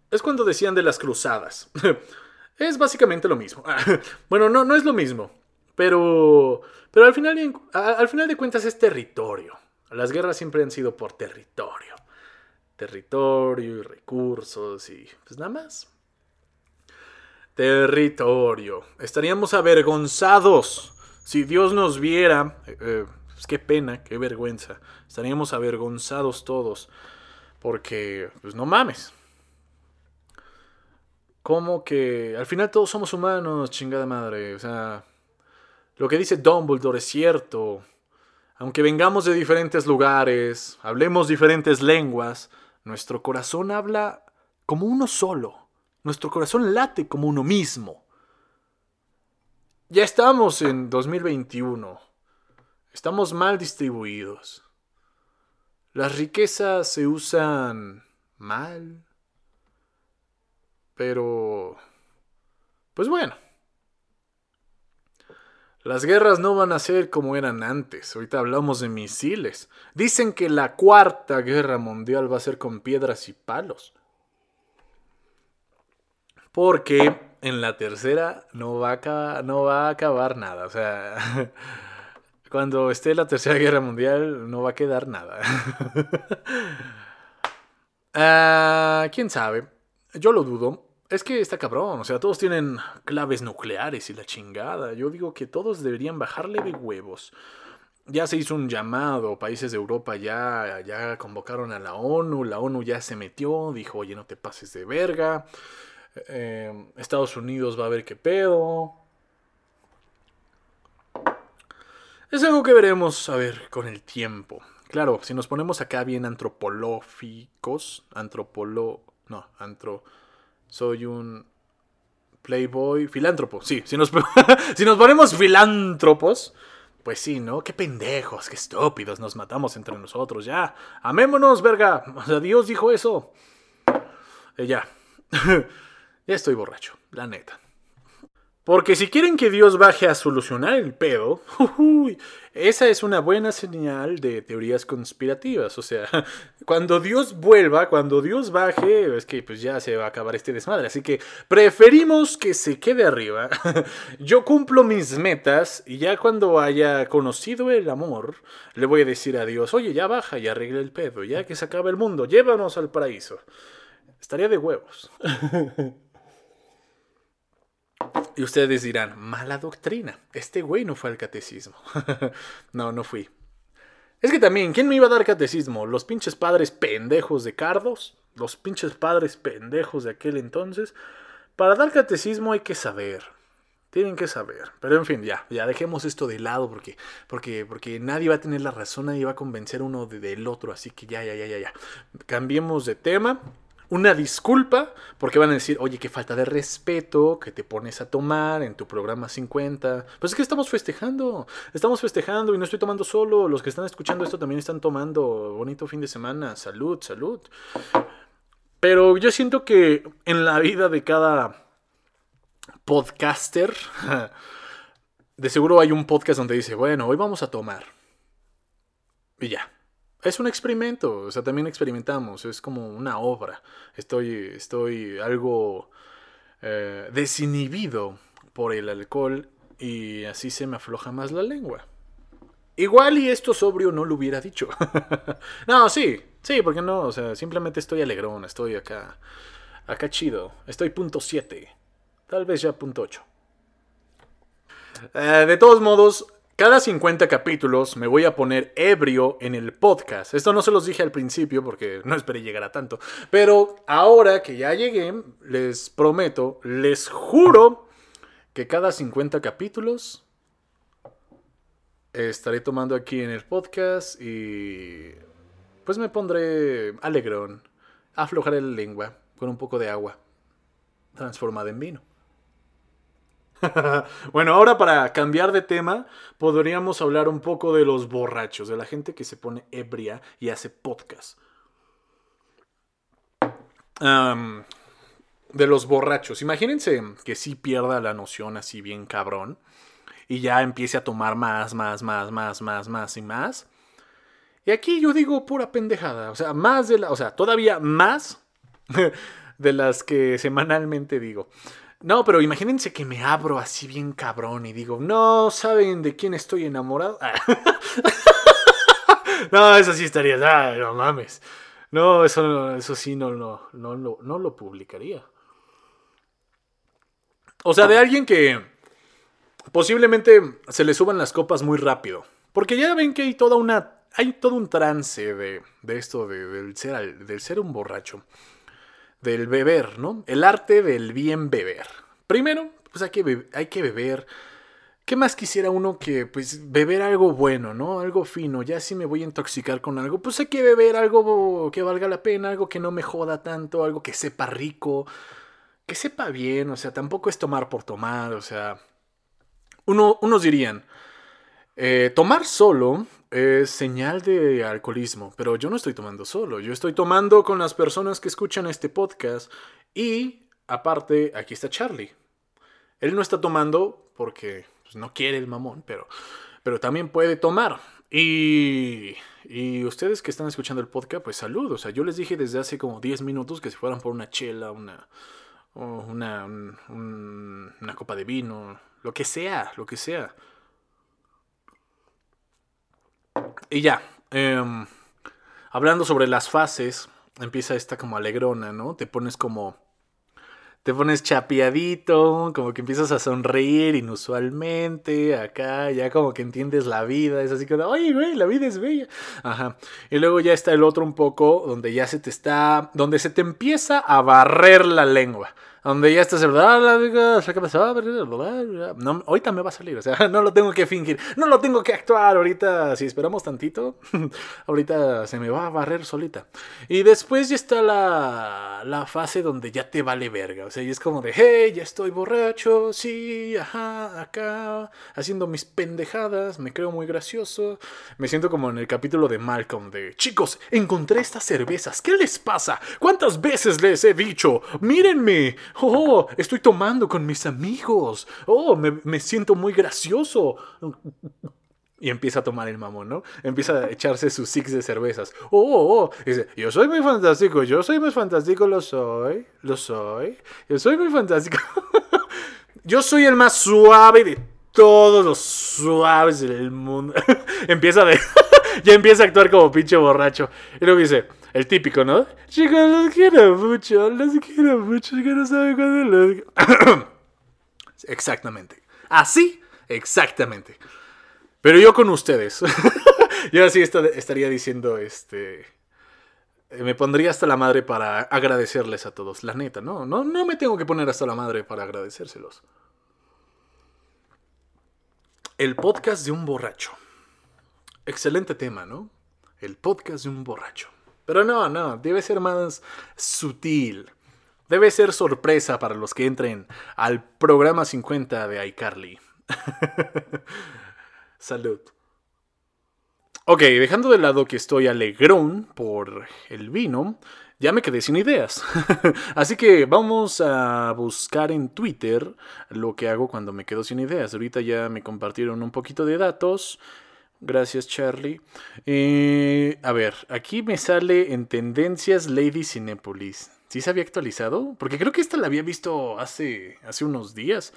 Es cuando decían de las cruzadas. es básicamente lo mismo. bueno, no, no es lo mismo. Pero, pero al, final, al final de cuentas es territorio. Las guerras siempre han sido por territorio. Territorio y recursos y pues nada más. Territorio. Estaríamos avergonzados si Dios nos viera, eh, pues qué pena, qué vergüenza. Estaríamos avergonzados todos. Porque, pues no mames. Como que al final todos somos humanos, chingada madre. O sea, lo que dice Dumbledore es cierto. Aunque vengamos de diferentes lugares, hablemos diferentes lenguas, nuestro corazón habla como uno solo. Nuestro corazón late como uno mismo. Ya estamos en 2021. Estamos mal distribuidos. Las riquezas se usan mal. Pero... Pues bueno. Las guerras no van a ser como eran antes. Ahorita hablamos de misiles. Dicen que la cuarta guerra mundial va a ser con piedras y palos. Porque en la tercera no va a no va a acabar nada. O sea, cuando esté la tercera guerra mundial no va a quedar nada. uh, ¿Quién sabe? Yo lo dudo. Es que está cabrón, o sea, todos tienen claves nucleares y la chingada. Yo digo que todos deberían bajarle de huevos. Ya se hizo un llamado, países de Europa ya, ya convocaron a la ONU, la ONU ya se metió, dijo, oye, no te pases de verga. Eh, Estados Unidos va a ver qué pedo. Es algo que veremos a ver con el tiempo. Claro, si nos ponemos acá bien antropológicos, antropolo... No, antro... Soy un playboy, filántropo, sí. Si nos, si nos ponemos filántropos, pues sí, ¿no? Qué pendejos, qué estúpidos, nos matamos entre nosotros, ya. Amémonos, verga. O sea, Dios dijo eso. Eh, ya. estoy borracho, la neta. Porque si quieren que Dios baje a solucionar el pedo, esa es una buena señal de teorías conspirativas. O sea, cuando Dios vuelva, cuando Dios baje, es que pues ya se va a acabar este desmadre. Así que preferimos que se quede arriba. Yo cumplo mis metas y ya cuando haya conocido el amor, le voy a decir a Dios, oye, ya baja y arregle el pedo, ya que se acabe el mundo, llévanos al paraíso. Estaría de huevos. Y ustedes dirán, mala doctrina. Este güey no fue al catecismo. no, no fui. Es que también, ¿quién me iba a dar catecismo? ¿Los pinches padres pendejos de Cardos? ¿Los pinches padres pendejos de aquel entonces? Para dar catecismo hay que saber. Tienen que saber. Pero en fin, ya, ya dejemos esto de lado porque, porque, porque nadie va a tener la razón, nadie va a convencer uno del otro. Así que ya, ya, ya, ya, ya. Cambiemos de tema una disculpa, porque van a decir, oye, qué falta de respeto que te pones a tomar en tu programa 50. Pues es que estamos festejando, estamos festejando y no estoy tomando solo, los que están escuchando esto también están tomando. Bonito fin de semana, salud, salud. Pero yo siento que en la vida de cada podcaster, de seguro hay un podcast donde dice, bueno, hoy vamos a tomar. Y ya, es un experimento, o sea, también experimentamos, es como una obra. Estoy, estoy algo eh, desinhibido por el alcohol y así se me afloja más la lengua. Igual y esto sobrio no lo hubiera dicho. no, sí, sí, porque no, o sea, simplemente estoy alegrón, estoy acá, acá chido, estoy punto 7, tal vez ya punto 8. Eh, de todos modos, cada 50 capítulos me voy a poner ebrio en el podcast. Esto no se los dije al principio porque no esperé llegar a tanto. Pero ahora que ya llegué, les prometo, les juro que cada 50 capítulos estaré tomando aquí en el podcast y pues me pondré alegrón, aflojaré la lengua con un poco de agua transformada en vino. bueno, ahora para cambiar de tema, podríamos hablar un poco de los borrachos, de la gente que se pone ebria y hace podcast. de los borrachos. Imagínense que sí pierda la noción así bien cabrón y ya empiece a tomar más, más, más, más, más, más y más. Y aquí yo digo pura pendejada, o sea, más de la, o sea, todavía más de las que semanalmente digo. No, pero imagínense que me abro así bien cabrón y digo, no, ¿saben de quién estoy enamorado? no, eso sí estaría, no mames. No, eso, eso sí no, no, no, no lo publicaría. O sea, de alguien que posiblemente se le suban las copas muy rápido. Porque ya ven que hay toda una. Hay todo un trance de, de esto, de, del, ser, del ser un borracho del beber, ¿no? El arte del bien beber. Primero, pues hay que, hay que beber. ¿Qué más quisiera uno que, pues, beber algo bueno, ¿no? Algo fino. Ya si me voy a intoxicar con algo, pues hay que beber algo que valga la pena, algo que no me joda tanto, algo que sepa rico, que sepa bien, o sea, tampoco es tomar por tomar, o sea... Uno, unos dirían, eh, tomar solo es señal de alcoholismo, pero yo no estoy tomando solo, yo estoy tomando con las personas que escuchan este podcast y aparte aquí está Charlie. Él no está tomando porque pues, no quiere el mamón, pero, pero también puede tomar. Y, y ustedes que están escuchando el podcast, pues saludos. O sea, yo les dije desde hace como 10 minutos que se fueran por una chela, una, una, una copa de vino, lo que sea, lo que sea. Y ya, em, hablando sobre las fases, empieza esta como alegrona, ¿no? Te pones como... Te pones chapeadito, como que empiezas a sonreír inusualmente, acá ya como que entiendes la vida, es así como, oye, güey, la vida es bella. Ajá. Y luego ya está el otro un poco donde ya se te está, donde se te empieza a barrer la lengua. Donde ya estás, ¿verdad? ¿qué pasó? No, ahorita me va a salir, o sea, no lo tengo que fingir, no lo tengo que actuar ahorita, si esperamos tantito, ahorita se me va a barrer solita. Y después ya está la, la fase donde ya te vale verga, o sea, y es como de, hey, ya estoy borracho, sí, ajá, acá, haciendo mis pendejadas, me creo muy gracioso, me siento como en el capítulo de Malcolm de, chicos, encontré estas cervezas, ¿qué les pasa? ¿Cuántas veces les he dicho? Mírenme, Oh, estoy tomando con mis amigos. Oh, me, siento muy gracioso. Y empieza a tomar el mamón, ¿no? Empieza a echarse sus six de cervezas. Oh, oh, oh. dice, yo soy muy fantástico, yo soy muy fantástico, lo soy, lo soy. Yo soy muy fantástico. yo soy el más suave de todos los suaves del mundo. empieza de... ya empieza a actuar como pinche borracho. Y luego dice, el típico, ¿no? Chicos, los quiero mucho, los quiero mucho, que no saben cuándo los... exactamente. Así, exactamente. Pero yo con ustedes. yo así estaría diciendo, este... Me pondría hasta la madre para agradecerles a todos, la neta, ¿no? No, no me tengo que poner hasta la madre para agradecérselos. El podcast de un borracho. Excelente tema, ¿no? El podcast de un borracho. Pero no, no, debe ser más sutil. Debe ser sorpresa para los que entren al programa 50 de iCarly. Salud. Ok, dejando de lado que estoy alegrón por el vino, ya me quedé sin ideas. Así que vamos a buscar en Twitter lo que hago cuando me quedo sin ideas. Ahorita ya me compartieron un poquito de datos. Gracias, Charlie. Eh, a ver, aquí me sale en tendencias Lady Cinepolis. ¿Sí se había actualizado? Porque creo que esta la había visto hace, hace unos días.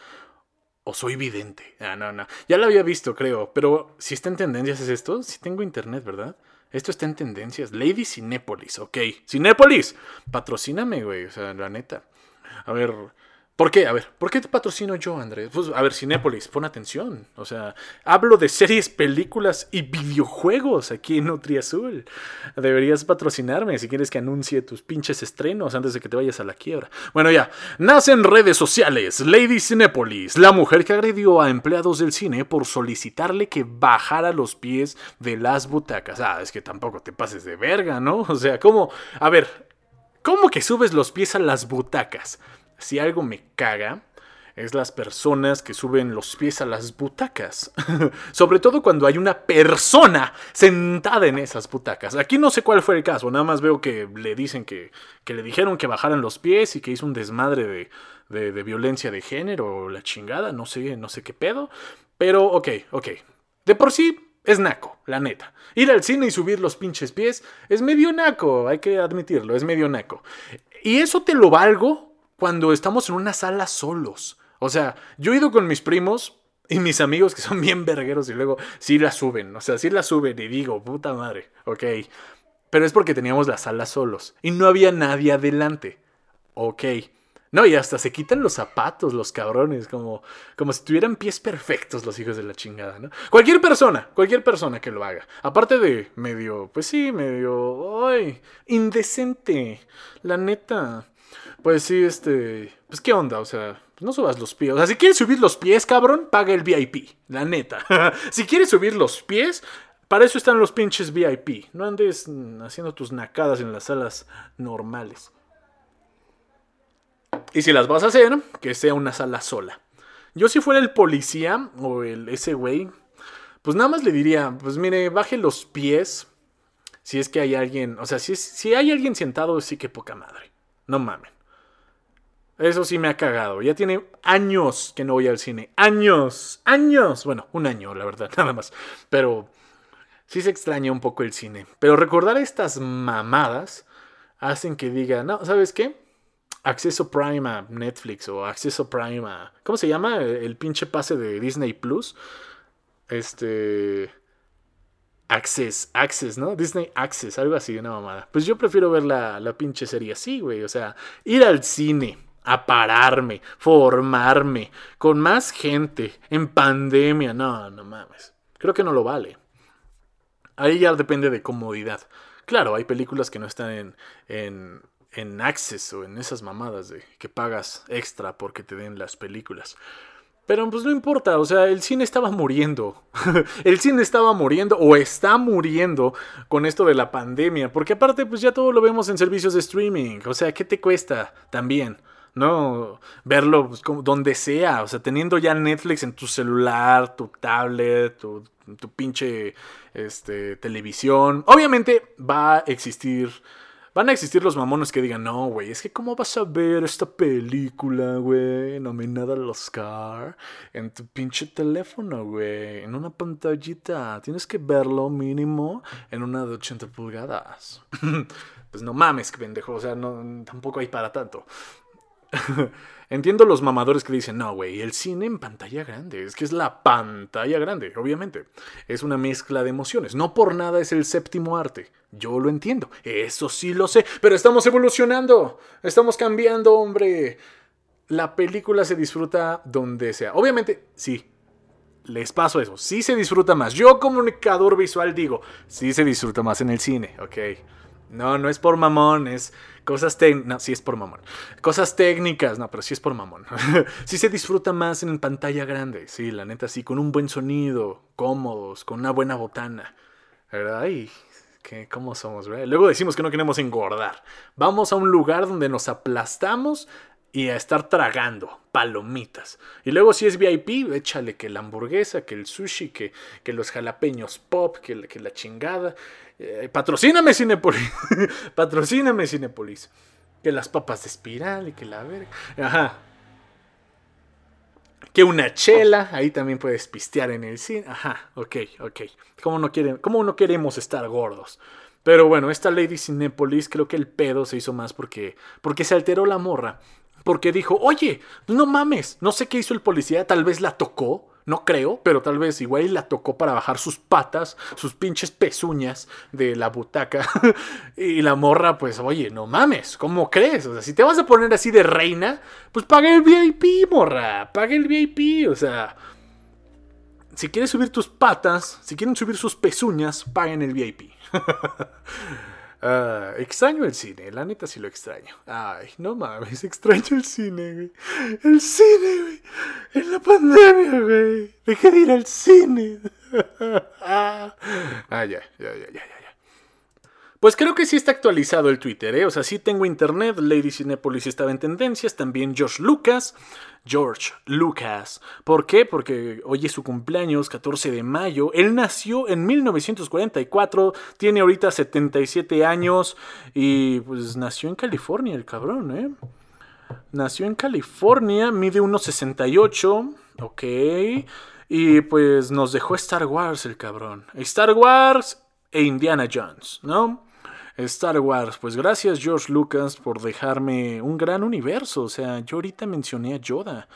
¿O soy vidente? Ah, no, no. Ya la había visto, creo. Pero si está en tendencias, ¿es esto? Si tengo internet, ¿verdad? Esto está en tendencias. Lady Cinépolis, ok. Cinépolis, patrocíname, güey. O sea, la neta. A ver, ¿Por qué? A ver, ¿por qué te patrocino yo, Andrés? Pues, a ver, Cinépolis, pon atención. O sea, hablo de series, películas y videojuegos aquí en NutriAzul. Deberías patrocinarme si quieres que anuncie tus pinches estrenos antes de que te vayas a la quiebra. Bueno, ya. Nace en redes sociales Lady Cinépolis, la mujer que agredió a empleados del cine por solicitarle que bajara los pies de las butacas. Ah, es que tampoco te pases de verga, ¿no? O sea, ¿cómo? A ver, ¿cómo que subes los pies a las butacas? Si algo me caga, es las personas que suben los pies a las butacas. Sobre todo cuando hay una persona sentada en esas butacas. Aquí no sé cuál fue el caso, nada más veo que le dicen que, que le dijeron que bajaran los pies y que hizo un desmadre de, de, violencia de género o la chingada, no sé, no sé qué pedo. Pero ok, ok. De por sí es naco, la neta. Ir al cine y subir los pinches pies es medio naco, hay que admitirlo, es medio naco. Y eso te lo valgo cuando estamos en una sala solos. O sea, yo he ido con mis primos y mis amigos que son bien vergueros y luego sí la suben. O sea, sí la suben y digo, puta madre, ok. Pero es porque teníamos la sala solos y no había nadie adelante. Ok. No, y hasta se quitan los zapatos, los cabrones, como, como si tuvieran pies perfectos los hijos de la chingada, ¿no? Cualquier persona, cualquier persona que lo haga. Aparte de medio, pues sí, medio, ay, indecente, la neta. Pues sí, este. Pues qué onda, o sea, no subas los pies. O sea, si quieres subir los pies, cabrón, paga el VIP. La neta. si quieres subir los pies, para eso están los pinches VIP. No andes haciendo tus nacadas en las salas normales. Y si las vas a hacer, que sea una sala sola. Yo si fuera el policía o el ese güey, pues nada más le diría, pues mire, baje los pies. Si es que hay alguien, o sea, si, si hay alguien sentado, sí que poca madre. No mamen. Eso sí me ha cagado. Ya tiene años que no voy al cine. Años, años. Bueno, un año, la verdad, nada más. Pero sí se extraña un poco el cine. Pero recordar estas mamadas hacen que diga, no, ¿sabes qué? Acceso Prime a Netflix o acceso Prime a... ¿Cómo se llama? El pinche pase de Disney Plus. Este... Access, Access, ¿no? Disney Access, algo así, una mamada. Pues yo prefiero ver la, la pinche serie así, güey. O sea, ir al cine a pararme, formarme, con más gente, en pandemia. No, no mames. Creo que no lo vale. Ahí ya depende de comodidad. Claro, hay películas que no están en, en Access o en esas mamadas de que pagas extra porque te den las películas. Pero pues no importa, o sea, el cine estaba muriendo. el cine estaba muriendo o está muriendo con esto de la pandemia. Porque aparte, pues ya todo lo vemos en servicios de streaming. O sea, ¿qué te cuesta también? ¿No? Verlo pues, como, donde sea. O sea, teniendo ya Netflix en tu celular, tu tablet, tu, tu pinche este, televisión. Obviamente va a existir Van a existir los mamones que digan, no, güey, es que cómo vas a ver esta película, güey, nominada al Oscar en tu pinche teléfono, güey, en una pantallita. Tienes que verlo mínimo en una de 80 pulgadas. pues no mames, pendejo, o sea, no, tampoco hay para tanto. Entiendo los mamadores que dicen, no, güey, el cine en pantalla grande, es que es la pantalla grande, obviamente. Es una mezcla de emociones. No por nada es el séptimo arte. Yo lo entiendo, eso sí lo sé, pero estamos evolucionando, estamos cambiando, hombre. La película se disfruta donde sea. Obviamente, sí, les paso eso. Sí se disfruta más. Yo, comunicador visual, digo, sí se disfruta más en el cine, ok. No, no es por mamón, es cosas técnicas. No, sí es por mamón. Cosas técnicas, no, pero sí es por mamón. sí se disfruta más en pantalla grande, sí, la neta, sí, con un buen sonido, cómodos, con una buena botana. ¿Verdad? Ay, ¿qué, ¿cómo somos, güey? Luego decimos que no queremos engordar. Vamos a un lugar donde nos aplastamos y a estar tragando palomitas. Y luego si es VIP, échale que la hamburguesa, que el sushi, que, que los jalapeños pop, que, que la chingada. Eh, patrocíname Cinepolis. patrocíname Cinepolis. Que las papas de espiral y que la verga. Ajá. Que una chela, ahí también puedes pistear en el cine. Ajá, ok, ok. ¿Cómo no, quieren, cómo no queremos estar gordos? Pero bueno, esta Lady Cinepolis creo que el pedo se hizo más porque, porque se alteró la morra. Porque dijo, oye, no mames, no sé qué hizo el policía, tal vez la tocó. No creo, pero tal vez igual la tocó para bajar sus patas, sus pinches pezuñas de la butaca. y la morra, pues, oye, no mames, ¿cómo crees? O sea, si te vas a poner así de reina, pues paga el VIP, morra, paga el VIP. O sea, si quieres subir tus patas, si quieren subir sus pezuñas, paguen el VIP. Ah, extraño el cine, la neta sí lo extraño. Ay, no mames, extraño el cine, güey. El cine, güey. En la pandemia, güey. Dejé de ir al cine. ah, ya, ya, ya, ya. Pues creo que sí está actualizado el Twitter, ¿eh? O sea, sí tengo internet, Lady Cinepolis estaba en tendencias, también George Lucas. George Lucas. ¿Por qué? Porque hoy es su cumpleaños, 14 de mayo. Él nació en 1944, tiene ahorita 77 años y pues nació en California el cabrón, ¿eh? Nació en California, mide 1,68, ok. Y pues nos dejó Star Wars el cabrón. Star Wars e Indiana Jones, ¿no? Star Wars, pues gracias George Lucas por dejarme un gran universo. O sea, yo ahorita mencioné a Yoda.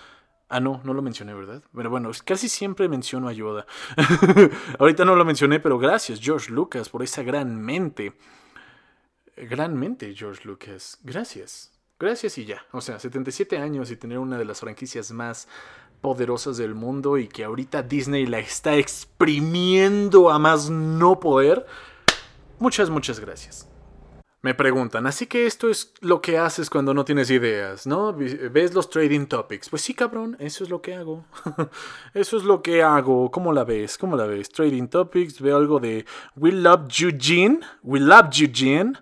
Ah, no, no lo mencioné, ¿verdad? Pero bueno, casi siempre menciono a Yoda. ahorita no lo mencioné, pero gracias George Lucas por esa gran mente. Gran mente, George Lucas. Gracias. Gracias y ya. O sea, 77 años y tener una de las franquicias más poderosas del mundo y que ahorita Disney la está exprimiendo a más no poder. Muchas, muchas gracias. Me preguntan, así que esto es lo que haces cuando no tienes ideas, ¿no? ¿Ves los trading topics? Pues sí, cabrón, eso es lo que hago. eso es lo que hago. ¿Cómo la ves? ¿Cómo la ves? Trading topics, veo algo de We Love Eugene. We Love Eugene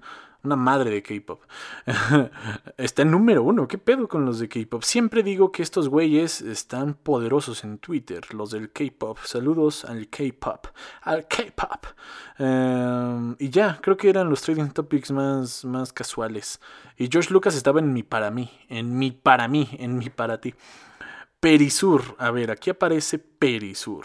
una madre de K-pop. Está en número uno. ¿Qué pedo con los de K-pop? Siempre digo que estos güeyes están poderosos en Twitter, los del K-pop. Saludos al K-pop. Al K-pop. Em, y ya, creo que eran los trading topics más, más casuales. Y George Lucas estaba en mi para mí. En mi para mí. En mi para ti. Perisur. A ver, aquí aparece Perisur.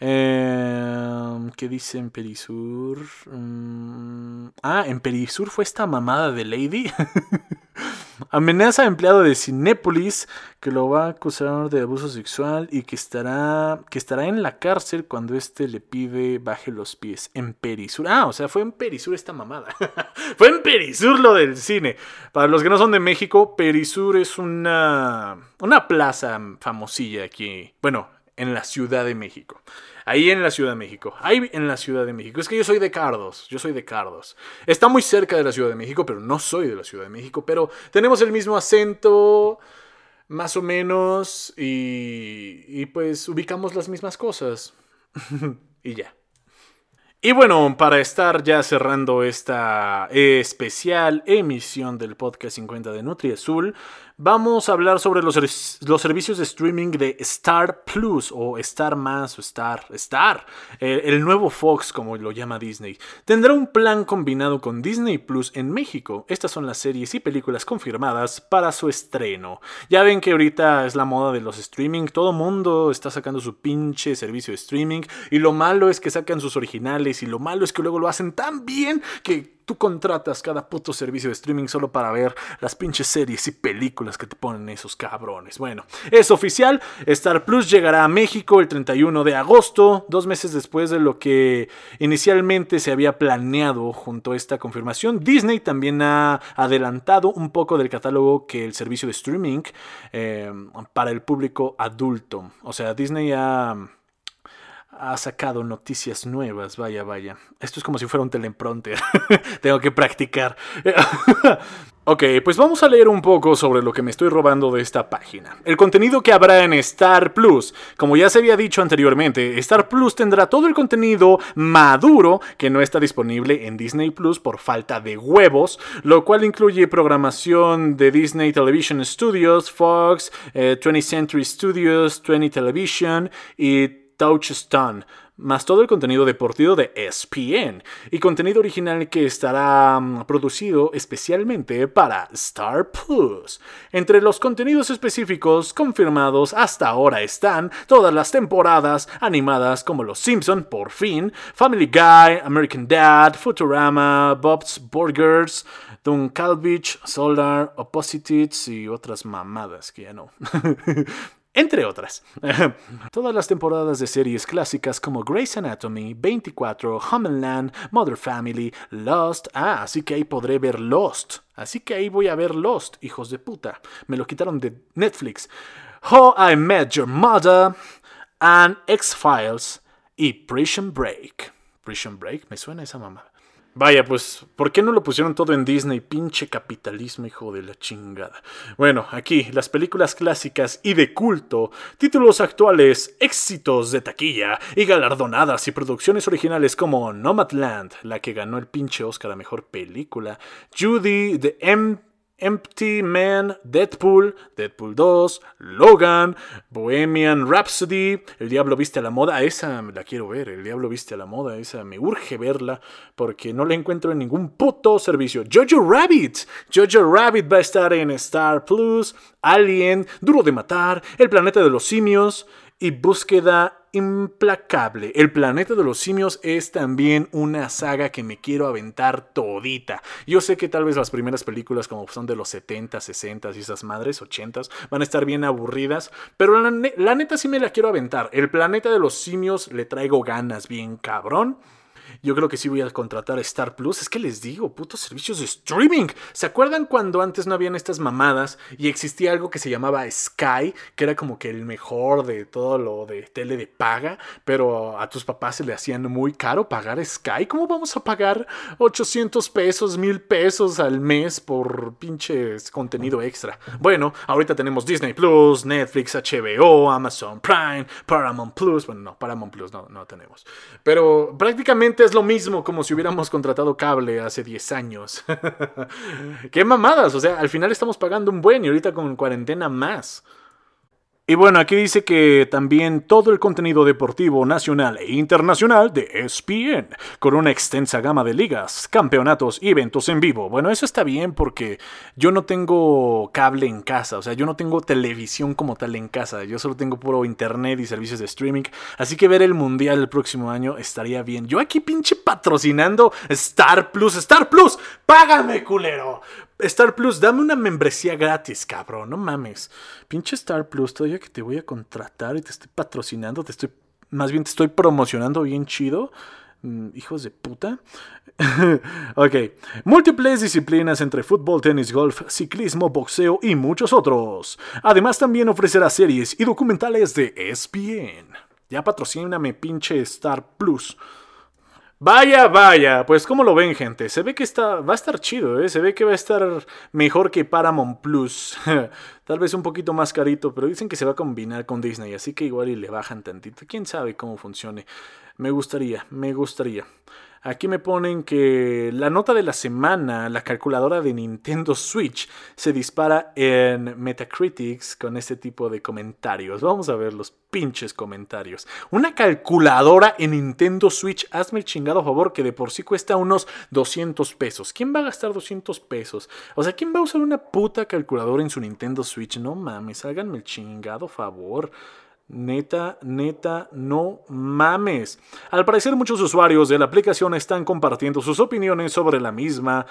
Eh, ¿Qué dice en Perisur? Mm, ah, en Perisur fue esta mamada de Lady. Amenaza a empleado de Cinépolis que lo va a acusar de abuso sexual y que estará, que estará en la cárcel cuando éste le pide baje los pies. En Perisur. Ah, o sea, fue en Perisur esta mamada. fue en Perisur lo del cine. Para los que no son de México, Perisur es una, una plaza famosilla aquí. Bueno, en la Ciudad de México. Ahí en la Ciudad de México. Ahí en la Ciudad de México. Es que yo soy de Cardos. Yo soy de Cardos. Está muy cerca de la Ciudad de México, pero no soy de la Ciudad de México. Pero tenemos el mismo acento, más o menos. Y, pues ubicamos las mismas cosas. y ya. Y bueno, para estar ya cerrando esta especial emisión del podcast 50 de Nutri Azul, Vamos a hablar sobre los, servicios de streaming de Star Plus o Star Más o Star, Star, el nuevo Fox como lo llama Disney. Tendrá un plan combinado con Disney Plus en México. Estas son las series y películas confirmadas para su estreno. Ya ven que ahorita es la moda de los streaming, todo mundo está sacando su pinche servicio de streaming y lo malo es que sacan sus originales y lo malo es que luego lo hacen tan bien que tú contratas cada puto servicio de streaming solo para ver las pinches series y películas que te ponen esos cabrones. Bueno, es oficial, Star Plus llegará a México el 31 de agosto, dos meses después de lo que inicialmente se había planeado junto a esta confirmación. Disney también ha adelantado un poco del catálogo que el servicio de streaming eh, para el público adulto. O sea, Disney ha ha sacado noticias nuevas, vaya, vaya. Esto es como si fuera un teleprompter. Tengo que practicar. ok, pues vamos a leer un poco sobre lo que me estoy robando de esta página. El contenido que habrá en Star Plus. Como ya se había dicho anteriormente, Star Plus tendrá todo el contenido maduro que no está disponible en Disney Plus por falta de huevos, lo cual incluye programación de Disney Television Studios, Fox, 20th eh, Century Studios, 20 Television y Touchstone, más todo el contenido deportivo de ESPN y contenido original que estará mm, producido especialmente para Star Plus. Entre los contenidos específicos confirmados hasta ahora están todas las temporadas animadas como Los Simpson, por fin, Family Guy, American Dad, Futurama, Bob's Burgers, Duncalvich, Solar, Opposites y otras mamadas que ya no. entre otras. Todas las temporadas de series clásicas como Grey's Anatomy, 24, Homeland, Mother Family, Lost. Ah, así que ahí podré ver Lost. Así que ahí voy a ver Lost, hijos de puta. Me lo quitaron de Netflix. How I Met Your Mother, and X-Files y Prison Break. Prison Break, me suena esa mamá. Vaya, pues, ¿por qué no lo pusieron todo en Disney? Pinche capitalismo, hijo de la chingada. Bueno, aquí, las películas clásicas y de culto, títulos actuales, éxitos de taquilla y galardonadas y producciones originales como Nomadland, la que ganó el pinche Oscar a Mejor Película, Judy, The M Empty Man, Deadpool, Deadpool 2, Logan, Bohemian Rhapsody, El Diablo Viste a la Moda, esa la quiero ver, El Diablo Viste a la Moda, esa me urge verla porque no la encuentro en ningún puto servicio. Jojo Rabbit, Jojo Rabbit va a estar en Star Plus, Alien, Duro de Matar, El Planeta de los Simios y Búsqueda implacable. El planeta de los simios es también una saga que me quiero aventar todita. Yo sé que tal vez las primeras películas como son de los 70, 60 y esas madres, 80 van a estar bien aburridas, pero la, la neta sí me la quiero aventar. El planeta de los simios le traigo ganas bien cabrón. Yo creo que sí voy a contratar a Star Plus. Es que les digo, putos servicios de streaming. ¿Se acuerdan cuando antes no habían estas mamadas y existía algo que se llamaba Sky, que era como que el mejor de todo lo de tele de paga, pero a tus papás se le hacían muy caro pagar Sky? ¿Cómo vamos a pagar 800 pesos, 1000 pesos al mes por pinches contenido extra? Bueno, ahorita tenemos Disney Plus, Netflix, HBO, Amazon Prime, Paramount Plus. Bueno, no, Paramount Plus no, no tenemos. Pero prácticamente es lo mismo como si hubiéramos contratado cable hace 10 años. Qué mamadas, o sea, al final estamos pagando un buen y ahorita con cuarentena más. Y bueno, aquí dice que también todo el contenido deportivo nacional e internacional de ESPN, con una extensa gama de ligas, campeonatos y eventos en vivo. Bueno, eso está bien porque yo no tengo cable en casa, o sea, yo no tengo televisión como tal en casa, yo solo tengo puro internet y servicios de streaming, así que ver el mundial el próximo año estaría bien. Yo aquí pinche patrocinando Star Plus, Star Plus, págame culero, Star Plus, dame una membresía gratis, cabrón, no mames. Pinche Star Plus, todavía que te voy a contratar y te estoy patrocinando, te estoy, más bien te estoy promocionando bien chido. Mm, hijos de puta. ok. Múltiples disciplinas entre fútbol, tenis, golf, ciclismo, boxeo y muchos otros. Además también ofrecerá series y documentales de ESPN. Ya patrocíname pinche Star Plus. Vaya, vaya, pues como lo ven gente, se ve que está, va a estar chido, ¿eh? se ve que va a estar mejor que Paramount Plus, tal vez un poquito más carito, pero dicen que se va a combinar con Disney, así que igual y le bajan tantito, quién sabe cómo funcione, me gustaría, me gustaría. Aquí me ponen que la nota de la semana, la calculadora de Nintendo Switch, se dispara en Metacritics con este tipo de comentarios. Vamos a ver los pinches comentarios. Una calculadora en Nintendo Switch, hazme el chingado favor que de por sí cuesta unos 200 pesos. ¿Quién va a gastar 200 pesos? O sea, ¿quién va a usar una puta calculadora en su Nintendo Switch? No mames, háganme el chingado favor. Neta, neta, no mames. Al parecer muchos usuarios de la aplicación están compartiendo sus opiniones sobre la misma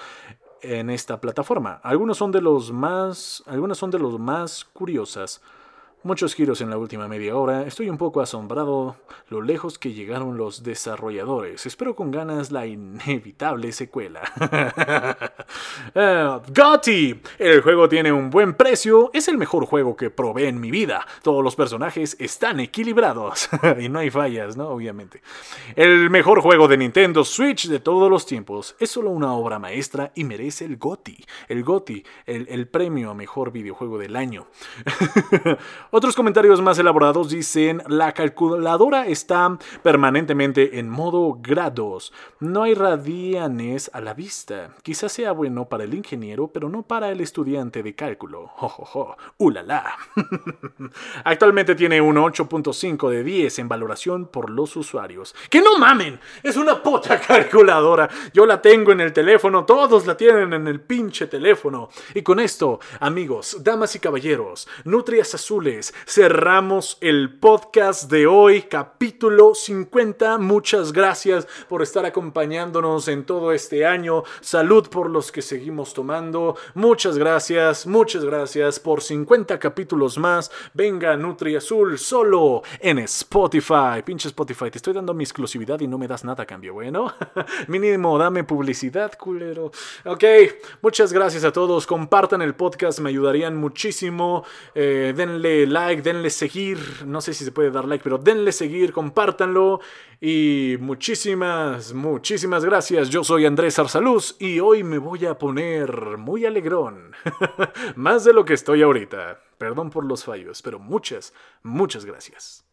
en esta plataforma. Algunos son de los más, algunas son de los más curiosas. Muchos giros en la última media hora. Estoy un poco asombrado lo lejos que llegaron los desarrolladores. Espero con ganas la inevitable secuela. uh, Gotti. El juego tiene un buen precio. Es el mejor juego que probé en mi vida. Todos los personajes están equilibrados. y no hay fallas, ¿no? Obviamente. El mejor juego de Nintendo Switch de todos los tiempos. Es solo una obra maestra y merece el Gotti. El Gotti, el, el premio a mejor videojuego del año. Otros comentarios más elaborados dicen, la calculadora está permanentemente en modo grados. No hay radianes a la vista. Quizás sea bueno para el ingeniero, pero no para el estudiante de cálculo. Jojojo. ¡Ulala! Actualmente tiene un 8.5 de 10 en valoración por los usuarios. ¡Que no mamen! Es una puta calculadora. Yo la tengo en el teléfono, todos la tienen en el pinche teléfono. Y con esto, amigos, damas y caballeros, nutrias azules, cerramos el podcast de hoy, capítulo 50. Muchas gracias por estar acompañándonos en todo este año. Salud por los que seguimos tomando. Muchas gracias, muchas gracias por 50 capítulos más. Venga, Nutri Azul, solo en Spotify. Pinche Spotify, te estoy dando mi exclusividad y no me das nada a cambio, bueno. Mínimo, dame publicidad, culero. Ok, muchas gracias a todos. Compartan el podcast, me ayudarían muchísimo. Eh, denle like, denle seguir, no sé si se puede dar like, pero denle seguir, compártanlo y muchísimas, muchísimas gracias. Yo soy Andrés Arsaluz y hoy me voy a poner muy alegrón, más de lo que estoy ahorita. Perdón por los fallos, pero muchas, muchas gracias.